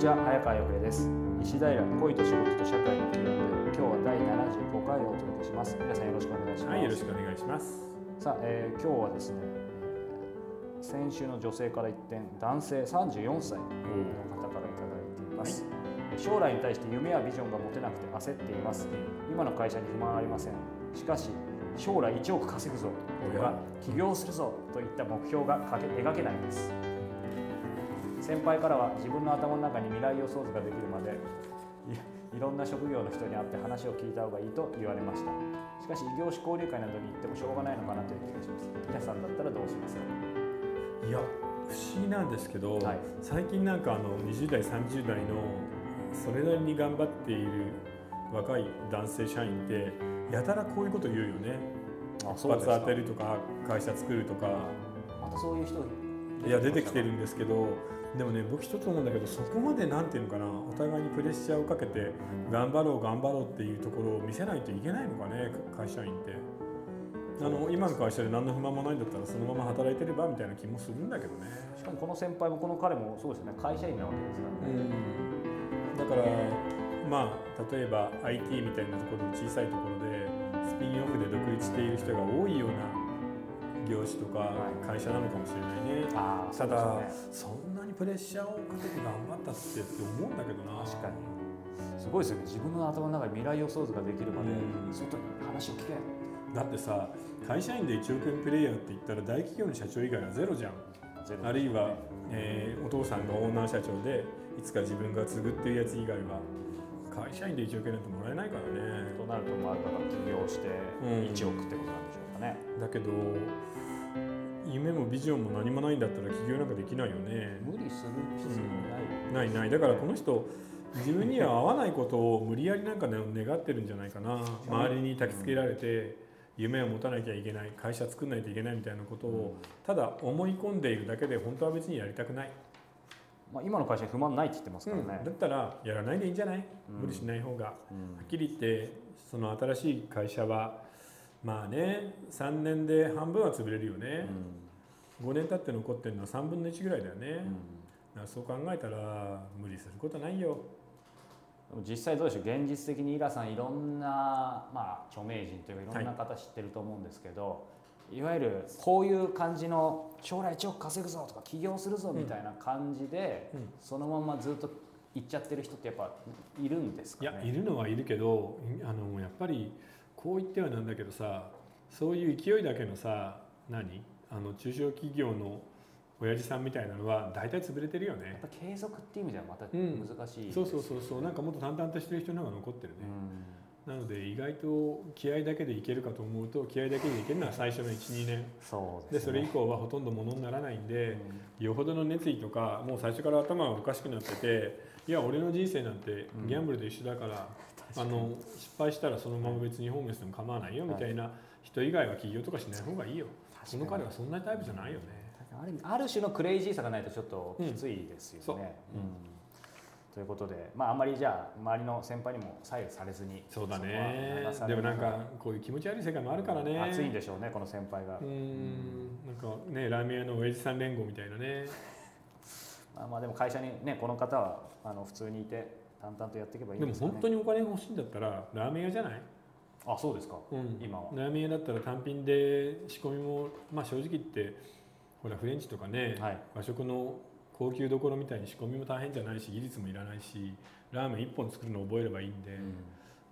ちは早川洋平です。石平恋と仕事と社会の基本で今日は第75回をお届けします。皆さんよろしくお願いします。はい、よろしくお願いします。さあ、えー今日はですねえー先週の女性から一転男性34歳の方からいただいています、将来に対して夢やビジョンが持てなくて焦っています。今の会社に不満はありません。しかし将来1億稼ぐぞ。とか起業するぞ。といった目標がかけ描けないんです先輩からは自分の頭の中に未来予想図ができるまでいいろんな職業の人に会って話を聞いた方がいいと言われました。しかし異業種交流会などに行ってもしょうがないのかなという気がします。皆さんだったらどうしますか？いや、不思議なんですけど、はい。最近なんかあの20代、30代のそれなりに頑張っている若い男性社員ってやたらこういうこと言うよね。あ一発当てるとか会社作るとか。またそういう人いや出てきてるんですけどでもね僕一つ思うんだけどそこまでなんていうのかなお互いにプレッシャーをかけて頑張ろう頑張ろうっていうところを見せないといけないのかね会社員って。あの今の会社で何の不満もないんだったらそのまま働いてればみたいな気もするんだけどね。しかもこの先輩もこの彼もそうですよね会社員なわけですからね、だからまあ例えば IT みたいなところの小さいところでスピンオフで独立している人が多いような業種とか会社なのかもしれないね、ただそそんなにプレッシャーをかけて頑張ったってって思うんだけどな。確かに。すごいですよね。自分の頭の中に未来予想図ができるまでうん。外に話を聞け。だってさ会社員で1億円プレイヤーって言ったら大企業の社長以外はゼロじゃん。ゼロあるいは、えーお父さんがオーナー社長でいつか自分が継ぐっていうやつ以外は会社員で1億円なんてもらえないからね。となるとまあだから起業してうん。1億ってことなんでしょうかね、だけど夢もビジョンも何もないんだったら起業なんかできないよね。無理する必要ない、ないない。だからこの人自分には合わないことを無理やりなんかね願ってるんじゃないかな。周りに焚きつけられて夢を持たなきゃいけない。会社作んないといけないみたいなことをただ思い込んでいるだけで本当は別にやりたくない、まあ、今の会社に不満ないって言ってますからね、だったらやらないでいいんじゃない？うん。無理しない方が。はうん。っきり言ってその新しい会社はまあね3年で半分は潰れるよね、5年経って残ってるのは3分の1ぐらいだよね、うん。そう考えたら無理することないよ。実際どうでしょう？現実的にイラさんいろんな、まあ、著名人というかい。ろんな方知ってると思うんですけど、い、わゆるこういう感じの将来1億稼ぐぞとか起業するぞみたいな感じで、うん。そのままずっと行っちゃってる人ってやっぱいるんですかね？いやいるのはいるけどあのやっぱりこう言ってはなんだけどさそういう勢いだけのさ何？あの中小企業の親父さんみたいなのは大体潰れてるよやっねぱ継続っていう意味ではまたうん。難しい。ですそうそうそうそう。なんかもっと淡々としてる人の方が残ってるね、なので意外と気合だけでいけるかと思うと気合だけでいけるのは最初の12年。そうです、でそれ以ね、降はほとんどものにならないんで、うん。よほどの熱意とかもう最初から頭がおかしくなってていや俺の人生なんてギャンブルと一緒だから、あの失敗したらそのまま別にホームレスでも構わないよみたいな人以外は起業とかしない方がいいよ。この彼はそんなタイプじゃないよね。ある種のクレイジーさがないとちょっときついですよね。うんということで、まあ、あんまりじゃあ周りの先輩にも左右されずにそうだね。でもなんかこういう気持ち悪い世界もあるからね。熱いんでしょうねこの先輩が、うーん。なんかねラーメン屋の親父さん連合みたいなね。まあ、まあでも会社にねこの方はあの普通にいて淡々とやっていけばいいんでもですかね本当にお金が欲しいんだったらラーメン屋じゃない、あそうですか、うん。今は。ラーメン屋だったら単品で仕込みもまあ正直言ってほらフレンチとかね、はい。和食の高級どころみたいに仕込みも大変じゃないし技術もいらないしラーメン1本作るの覚えればいいんで、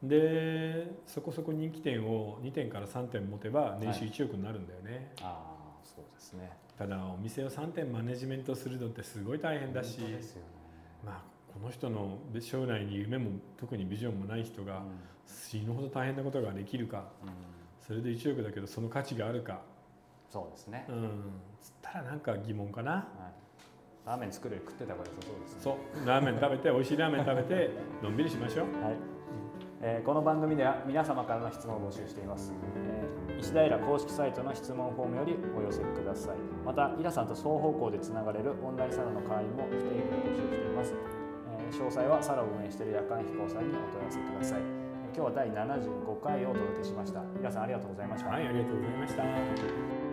でそこそこ人気店を2店から3店持てば年収1億になるんだよね、ああそうですね。ただお店を3店マネジメントするのってすごい大変だし本当ですよね、まあこの人の将来に夢も特にビジョンもない人が死ぬほど大変なことができるかうん。うんそれで1億だけどその価値があるか。そうですね、うん。つったらなんか疑問かな。はい、ラーメン作る食ってた方が良さそうですね。そう。ラーメン食べて美味しいラーメン食べて のんびりしましょう。はい。えーこの番組では皆様からの質問を募集しています、えー石平公式サイトの質問フォームよりお寄せください。またイラさんと双方向でつながれるオンラインサロンの会員も不定期で募集しています、えー詳細はサロンを運営している夜間飛行さんにお問い合わせください、えー今日は第75回をお届けしました。イラさんありがとうございました、はいありがとうございました